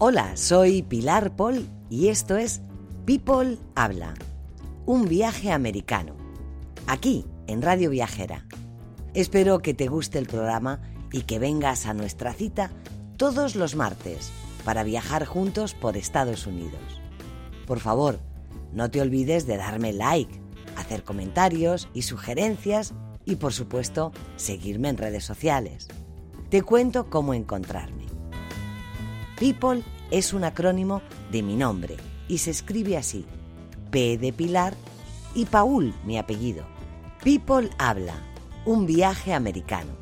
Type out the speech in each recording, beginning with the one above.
Hola, soy Pilar Paul y esto es People Habla, un viaje americano, aquí en Radio Viajera. Espero que te guste el programa y que vengas a nuestra cita todos los martes para viajar juntos por Estados Unidos. Por favor, no te olvides de darme like, hacer comentarios y sugerencias y por supuesto seguirme en redes sociales. Te cuento cómo encontrarme. People es un acrónimo de mi nombre y se escribe así. P de Pilar y Paul, mi apellido. People habla, un viaje americano.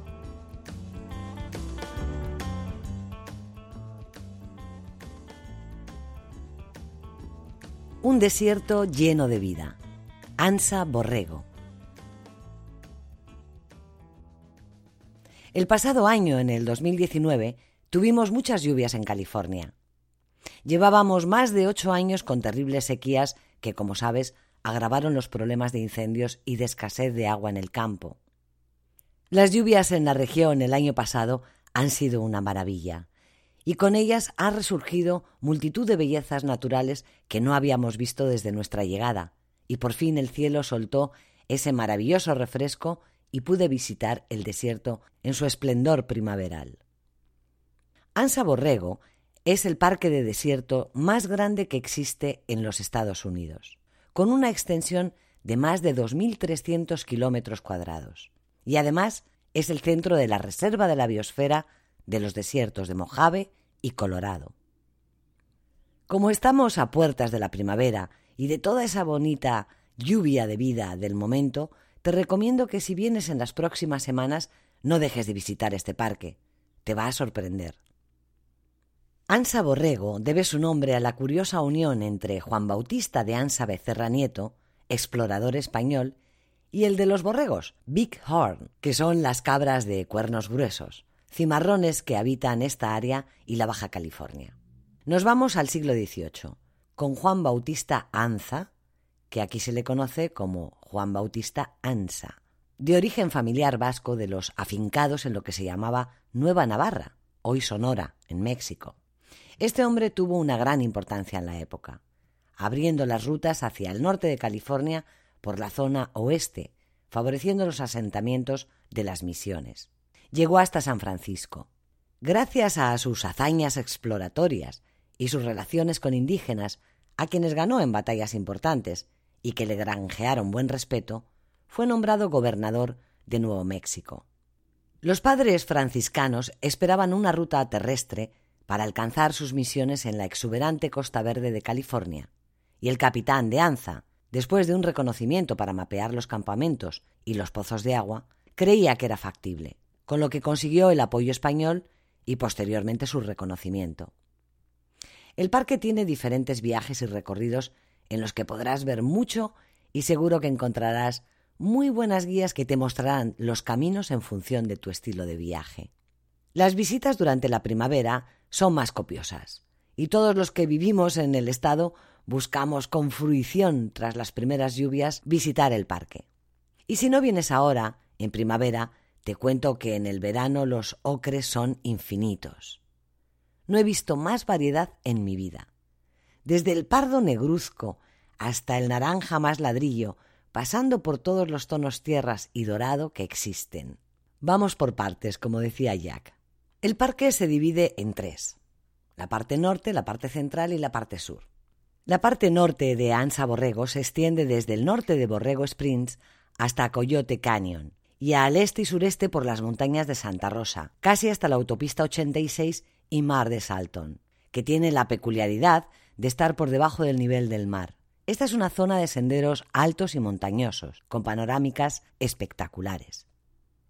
Un desierto lleno de vida. Ansa Borrego. El pasado año, en el 2019, tuvimos muchas lluvias en California. Llevábamos más de ocho años con terribles sequías que, como sabes, agravaron los problemas de incendios y de escasez de agua en el campo. Las lluvias en la región el año pasado han sido una maravilla, y con ellas ha resurgido multitud de bellezas naturales que no habíamos visto desde nuestra llegada, y por fin el cielo soltó ese maravilloso refresco y pude visitar el desierto en su esplendor primaveral. Ansa Borrego es el parque de desierto más grande que existe en los Estados Unidos, con una extensión de más de 2.300 kilómetros cuadrados. Y además es el centro de la Reserva de la Biosfera de los desiertos de Mojave y Colorado. Como estamos a puertas de la primavera y de toda esa bonita lluvia de vida del momento, te recomiendo que si vienes en las próximas semanas no dejes de visitar este parque. Te va a sorprender. Ansa Borrego debe su nombre a la curiosa unión entre Juan Bautista de Ansa Becerra Nieto, explorador español, y el de los borregos, Big Horn, que son las cabras de cuernos gruesos, cimarrones que habitan esta área y la Baja California. Nos vamos al siglo XVIII, con Juan Bautista Anza, que aquí se le conoce como Juan Bautista Ansa, de origen familiar vasco de los afincados en lo que se llamaba Nueva Navarra, hoy Sonora, en México. Este hombre tuvo una gran importancia en la época, abriendo las rutas hacia el norte de California por la zona oeste, favoreciendo los asentamientos de las misiones. Llegó hasta San Francisco. Gracias a sus hazañas exploratorias y sus relaciones con indígenas, a quienes ganó en batallas importantes y que le granjearon buen respeto, fue nombrado gobernador de Nuevo México. Los padres franciscanos esperaban una ruta terrestre para alcanzar sus misiones en la exuberante costa verde de California, y el capitán de Anza, después de un reconocimiento para mapear los campamentos y los pozos de agua, creía que era factible, con lo que consiguió el apoyo español y posteriormente su reconocimiento. El parque tiene diferentes viajes y recorridos en los que podrás ver mucho y seguro que encontrarás muy buenas guías que te mostrarán los caminos en función de tu estilo de viaje. Las visitas durante la primavera son más copiosas. Y todos los que vivimos en el estado buscamos con fruición, tras las primeras lluvias, visitar el parque. Y si no vienes ahora, en primavera, te cuento que en el verano los ocres son infinitos. No he visto más variedad en mi vida. Desde el pardo negruzco hasta el naranja más ladrillo, pasando por todos los tonos tierras y dorado que existen. Vamos por partes, como decía Jack. El parque se divide en tres, la parte norte, la parte central y la parte sur. La parte norte de Ansa Borrego se extiende desde el norte de Borrego Springs hasta Coyote Canyon y al este y sureste por las montañas de Santa Rosa, casi hasta la autopista 86 y Mar de Salton, que tiene la peculiaridad de estar por debajo del nivel del mar. Esta es una zona de senderos altos y montañosos, con panorámicas espectaculares.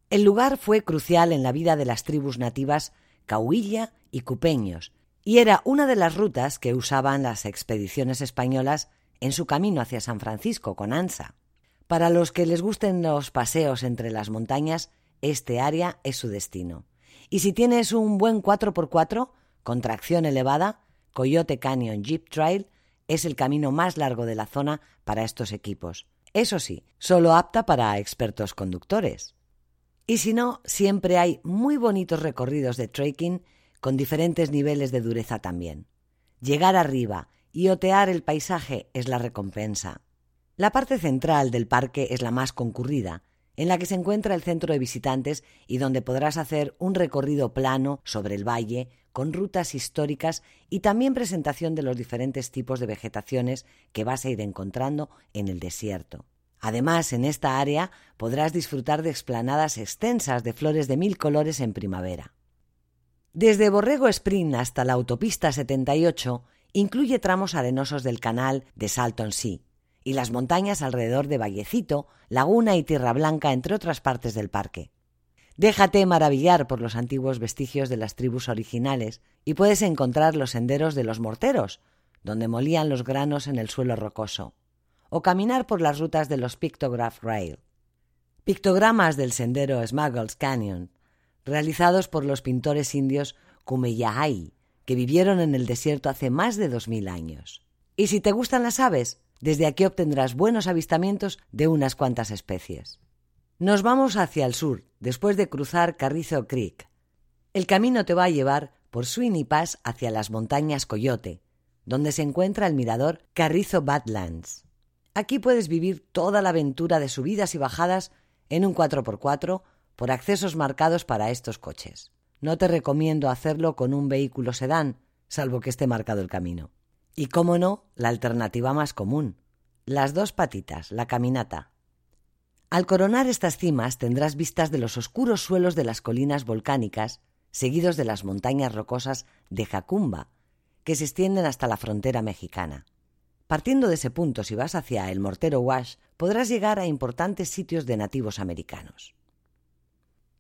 El lugar fue crucial en la vida de las tribus nativas Cahuilla y Cupeños, y era una de las rutas que usaban las expediciones españolas en su camino hacia San Francisco con Ansa. Para los que les gusten los paseos entre las montañas, este área es su destino. Y si tienes un buen 4x4, con tracción elevada, Coyote Canyon Jeep Trail es el camino más largo de la zona para estos equipos. Eso sí, solo apta para expertos conductores. Y si no, siempre hay muy bonitos recorridos de trekking con diferentes niveles de dureza también. llegar arriba y otear el paisaje es la recompensa. La parte central del parque es la más concurrida, en la que se encuentra el centro de visitantes y donde podrás hacer un recorrido plano sobre el valle con rutas históricas y también presentación de los diferentes tipos de vegetaciones que vas a ir encontrando en el desierto. Además, en esta área podrás disfrutar de explanadas extensas de flores de mil colores en primavera. Desde Borrego Spring hasta la autopista 78 incluye tramos arenosos del canal de Salton Sea, y las montañas alrededor de Vallecito, Laguna y Tierra Blanca, entre otras partes del parque. Déjate maravillar por los antiguos vestigios de las tribus originales y puedes encontrar los senderos de los morteros, donde molían los granos en el suelo rocoso, o caminar por las rutas de los Pictograph Rail. Pictogramas del sendero Smuggles Canyon, realizados por los pintores indios Kumeyaay, que vivieron en el desierto hace más de dos mil años. Y si te gustan las aves, desde aquí obtendrás buenos avistamientos de unas cuantas especies. Nos vamos hacia el sur, después de cruzar Carrizo Creek. El camino te va a llevar por Sweeney Pass hacia las montañas Coyote, donde se encuentra el mirador Carrizo Badlands. Aquí puedes vivir toda la aventura de subidas y bajadas en un 4x4 por accesos marcados para estos coches. No te recomiendo hacerlo con un vehículo sedán, salvo que esté marcado el camino. Y cómo no, la alternativa más común, las dos patitas, la caminata. Al coronar estas cimas tendrás vistas de los oscuros suelos de las colinas volcánicas, seguidos de las montañas rocosas de Jacumba, que se extienden hasta la frontera mexicana. Partiendo de ese punto, si vas hacia el Mortero Wash, podrás llegar a importantes sitios de nativos americanos.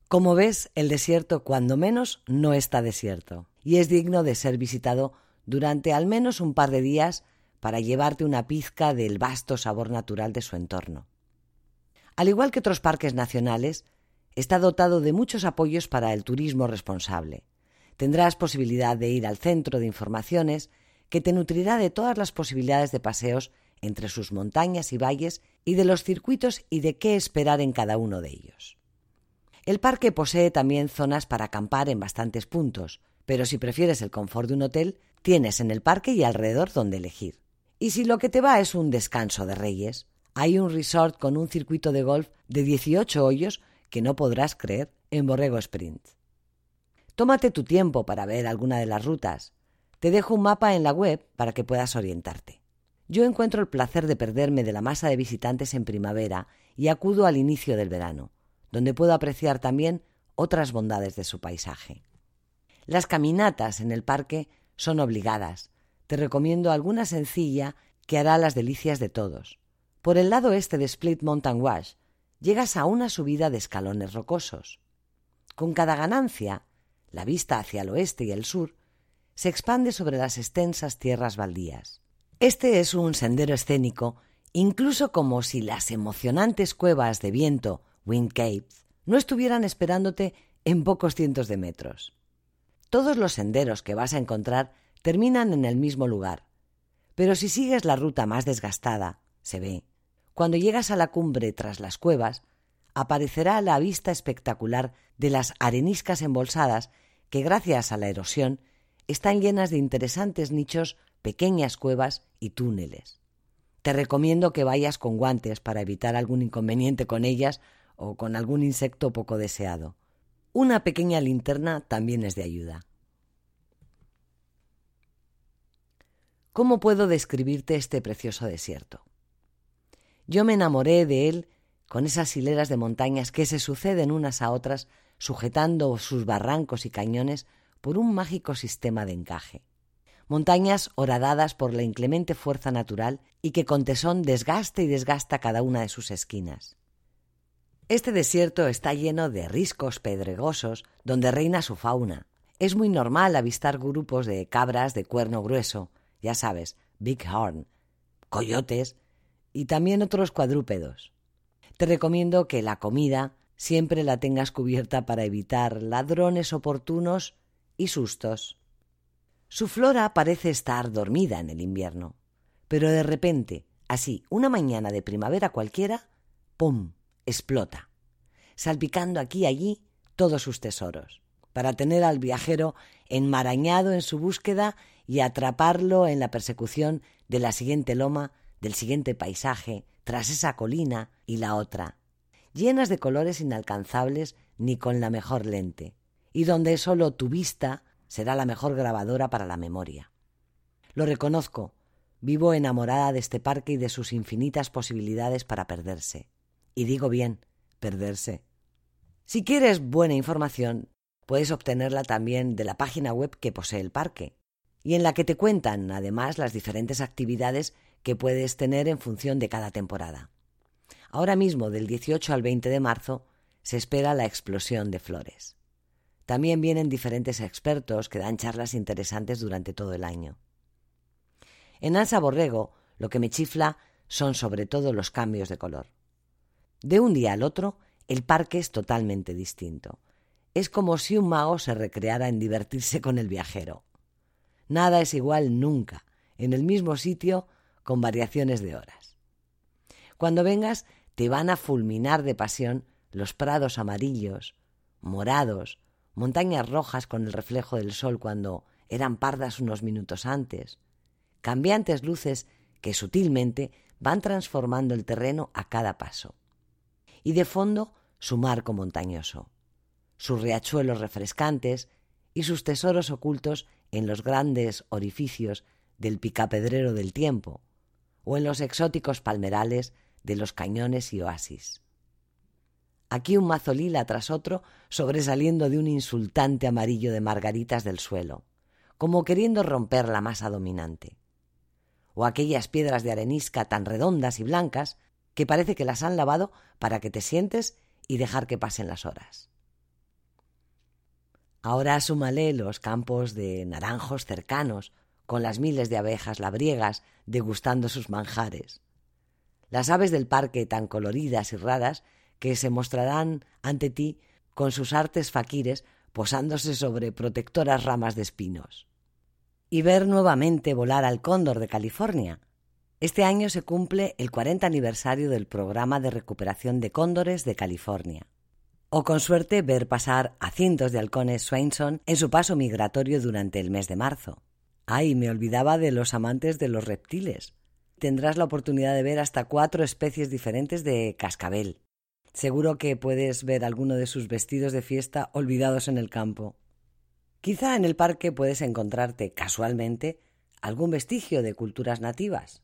Como ves, el desierto, cuando menos, no está desierto, y es digno de ser visitado durante al menos un par de días para llevarte una pizca del vasto sabor natural de su entorno. Al igual que otros parques nacionales, está dotado de muchos apoyos para el turismo responsable. Tendrás posibilidad de ir al centro de informaciones que te nutrirá de todas las posibilidades de paseos entre sus montañas y valles y de los circuitos y de qué esperar en cada uno de ellos. El parque posee también zonas para acampar en bastantes puntos, pero si prefieres el confort de un hotel, tienes en el parque y alrededor donde elegir. Y si lo que te va es un descanso de reyes, hay un resort con un circuito de golf de 18 hoyos que no podrás creer en Borrego Sprint. Tómate tu tiempo para ver alguna de las rutas. Te dejo un mapa en la web para que puedas orientarte. Yo encuentro el placer de perderme de la masa de visitantes en primavera y acudo al inicio del verano, donde puedo apreciar también otras bondades de su paisaje. Las caminatas en el parque son obligadas. Te recomiendo alguna sencilla que hará las delicias de todos. Por el lado este de Split Mountain Wash llegas a una subida de escalones rocosos. Con cada ganancia, la vista hacia el oeste y el sur se expande sobre las extensas tierras baldías. Este es un sendero escénico, incluso como si las emocionantes cuevas de viento, Wind Caves, no estuvieran esperándote en pocos cientos de metros. Todos los senderos que vas a encontrar terminan en el mismo lugar. Pero si sigues la ruta más desgastada, se ve, cuando llegas a la cumbre tras las cuevas, aparecerá la vista espectacular de las areniscas embolsadas que, gracias a la erosión, están llenas de interesantes nichos, pequeñas cuevas y túneles. Te recomiendo que vayas con guantes para evitar algún inconveniente con ellas o con algún insecto poco deseado. Una pequeña linterna también es de ayuda. ¿Cómo puedo describirte este precioso desierto? Yo me enamoré de él con esas hileras de montañas que se suceden unas a otras, sujetando sus barrancos y cañones por un mágico sistema de encaje. Montañas horadadas por la inclemente fuerza natural y que con tesón desgasta y desgasta cada una de sus esquinas. Este desierto está lleno de riscos pedregosos donde reina su fauna. Es muy normal avistar grupos de cabras de cuerno grueso, ya sabes, bighorn, coyotes y también otros cuadrúpedos. Te recomiendo que la comida siempre la tengas cubierta para evitar ladrones oportunos y sustos. Su flora parece estar dormida en el invierno, pero de repente, así, una mañana de primavera cualquiera, ¡pum! explota, salpicando aquí y allí todos sus tesoros, para tener al viajero enmarañado en su búsqueda y atraparlo en la persecución de la siguiente loma, del siguiente paisaje, tras esa colina y la otra, llenas de colores inalcanzables ni con la mejor lente, y donde solo tu vista será la mejor grabadora para la memoria. Lo reconozco, vivo enamorada de este parque y de sus infinitas posibilidades para perderse. Y digo bien, perderse. Si quieres buena información, puedes obtenerla también de la página web que posee el parque, y en la que te cuentan además las diferentes actividades que puedes tener en función de cada temporada. Ahora mismo, del 18 al 20 de marzo, se espera la explosión de flores. También vienen diferentes expertos que dan charlas interesantes durante todo el año. En Ansa Borrego, lo que me chifla son sobre todo los cambios de color. De un día al otro, el parque es totalmente distinto. Es como si un mago se recreara en divertirse con el viajero. Nada es igual nunca, en el mismo sitio, con variaciones de horas. Cuando vengas, te van a fulminar de pasión los prados amarillos, morados, montañas rojas con el reflejo del sol cuando eran pardas unos minutos antes, cambiantes luces que sutilmente van transformando el terreno a cada paso. Y de fondo su marco montañoso, sus riachuelos refrescantes y sus tesoros ocultos en los grandes orificios del picapedrero del tiempo, o en los exóticos palmerales de los cañones y oasis. Aquí un mazo lila tras otro sobresaliendo de un insultante amarillo de margaritas del suelo, como queriendo romper la masa dominante. O aquellas piedras de arenisca tan redondas y blancas que parece que las han lavado para que te sientes y dejar que pasen las horas. Ahora súmale los campos de naranjos cercanos, con las miles de abejas labriegas degustando sus manjares. Las aves del parque tan coloridas y raras que se mostrarán ante ti con sus artes faquires posándose sobre protectoras ramas de espinos. Y ver nuevamente volar al cóndor de California. Este año se cumple el 40 aniversario del programa de recuperación de cóndores de California o con suerte ver pasar a cientos de halcones Swainson en su paso migratorio durante el mes de marzo. Ay, me olvidaba de los amantes de los reptiles. Tendrás la oportunidad de ver hasta cuatro especies diferentes de cascabel. Seguro que puedes ver alguno de sus vestidos de fiesta olvidados en el campo. Quizá en el parque puedes encontrarte casualmente algún vestigio de culturas nativas.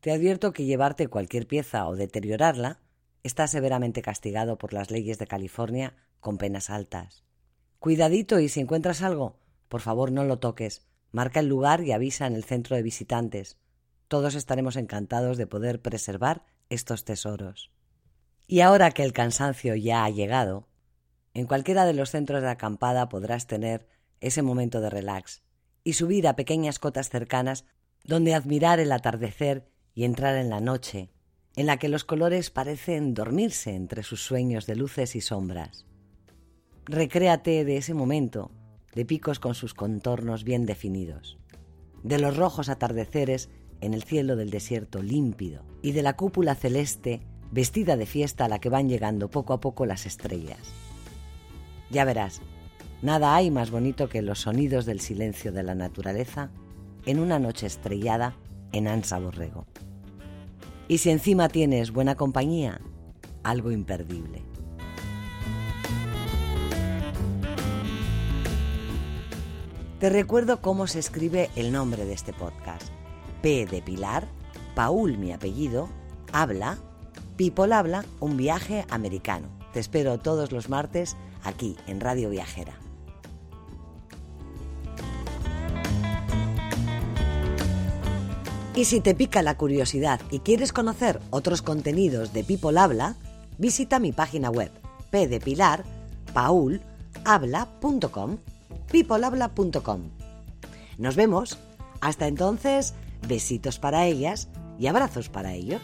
Te advierto que llevarte cualquier pieza o deteriorarla está severamente castigado por las leyes de California con penas altas. Cuidadito y si encuentras algo, por favor no lo toques. Marca el lugar y avisa en el centro de visitantes. Todos estaremos encantados de poder preservar estos tesoros. Y ahora que el cansancio ya ha llegado, en cualquiera de los centros de acampada podrás tener ese momento de relax y subir a pequeñas cotas cercanas donde admirar el atardecer y entrar en la noche en la que los colores parecen dormirse entre sus sueños de luces y sombras. Recréate de ese momento, de picos con sus contornos bien definidos, de los rojos atardeceres en el cielo del desierto límpido y de la cúpula celeste vestida de fiesta a la que van llegando poco a poco las estrellas. Ya verás, nada hay más bonito que los sonidos del silencio de la naturaleza en una noche estrellada en Ansa Borrego. Y si encima tienes buena compañía, algo imperdible. Te recuerdo cómo se escribe el nombre de este podcast. P de Pilar, Paul mi apellido, habla, People habla, un viaje americano. Te espero todos los martes aquí en Radio Viajera. Y si te pica la curiosidad y quieres conocer otros contenidos de People Habla, visita mi página web pdepilar.paulhabla.com peoplehabla.com. Nos vemos. Hasta entonces, besitos para ellas y abrazos para ellos.